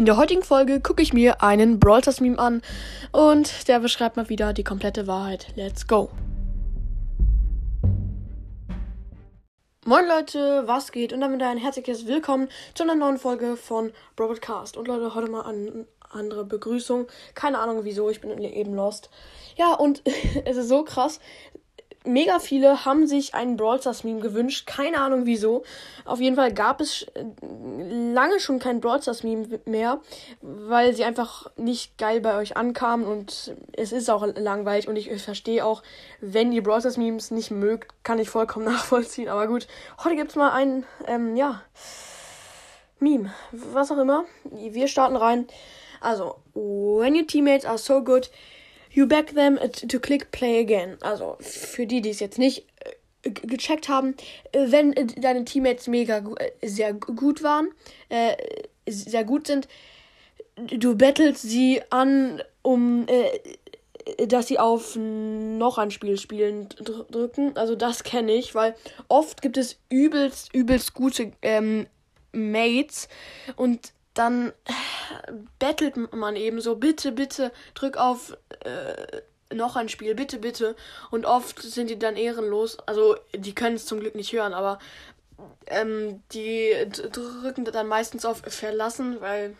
In der heutigen Folge gucke ich mir einen Brawl Stars Meme an und der beschreibt mal wieder die komplette Wahrheit. Let's go! Moin Leute, was geht? Und damit ein herzliches Willkommen zu einer neuen Folge von Broadcast. Und Leute, heute mal eine andere Begrüßung. Keine Ahnung wieso, ich bin eben lost. Ja, und es ist so krass mega viele haben sich einen Brawl Stars Meme gewünscht. Keine Ahnung wieso. Auf jeden Fall gab es äh, lange schon kein Brawl Stars Meme mehr, weil sie einfach nicht geil bei euch ankamen und es ist auch langweilig und ich verstehe auch, wenn ihr Brawl Stars Memes nicht mögt, kann ich vollkommen nachvollziehen. Aber gut, heute gibt es mal ein, ähm, ja, Meme. Was auch immer. Wir starten rein. Also, when your teammates are so good, You back them to click play again. Also für die, die es jetzt nicht äh, gecheckt haben, äh, wenn äh, deine Teammates mega sehr gut waren, äh, sehr gut sind, du battlest sie an, um äh, dass sie auf noch ein Spiel spielen drücken. Also das kenne ich, weil oft gibt es übelst, übelst gute ähm, Mates und dann äh, bettelt man eben so, bitte, bitte, drück auf äh, noch ein Spiel, bitte, bitte. Und oft sind die dann ehrenlos. Also, die können es zum Glück nicht hören, aber ähm, die drücken dann meistens auf Verlassen, weil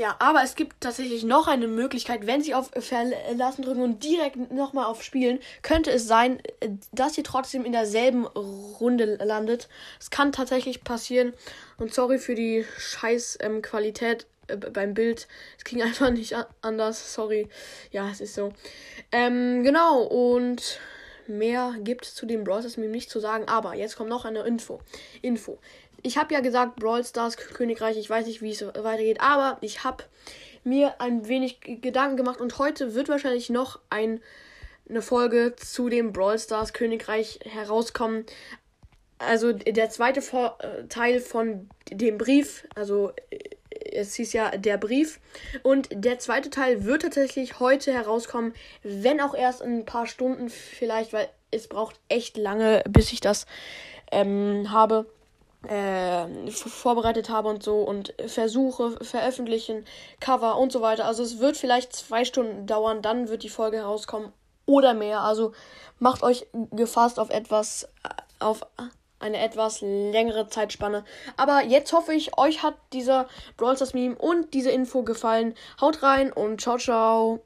ja, aber es gibt tatsächlich noch eine Möglichkeit, wenn sie auf Verlassen drücken und direkt nochmal auf Spielen, könnte es sein, dass ihr trotzdem in derselben Runde landet. Es kann tatsächlich passieren. Und sorry für die scheiß ähm, Qualität äh, beim Bild. Es ging einfach nicht anders. Sorry. Ja, es ist so. Ähm, genau, und mehr gibt zu dem Brawl Stars Meme nicht zu sagen. Aber jetzt kommt noch eine Info. Info ich habe ja gesagt, Brawl Stars Königreich, ich weiß nicht, wie es weitergeht, aber ich habe mir ein wenig Gedanken gemacht und heute wird wahrscheinlich noch ein, eine Folge zu dem Brawl Stars Königreich herauskommen. Also der zweite äh, Teil von dem Brief, also äh, es hieß ja der Brief. Und der zweite Teil wird tatsächlich heute herauskommen, wenn auch erst in ein paar Stunden vielleicht, weil es braucht echt lange, bis ich das ähm, habe äh, vorbereitet habe und so und versuche, veröffentlichen, Cover und so weiter. Also es wird vielleicht zwei Stunden dauern, dann wird die Folge herauskommen oder mehr. Also macht euch gefasst auf etwas, auf eine etwas längere Zeitspanne. Aber jetzt hoffe ich, euch hat dieser Brawl Stars Meme und diese Info gefallen. Haut rein und ciao, ciao.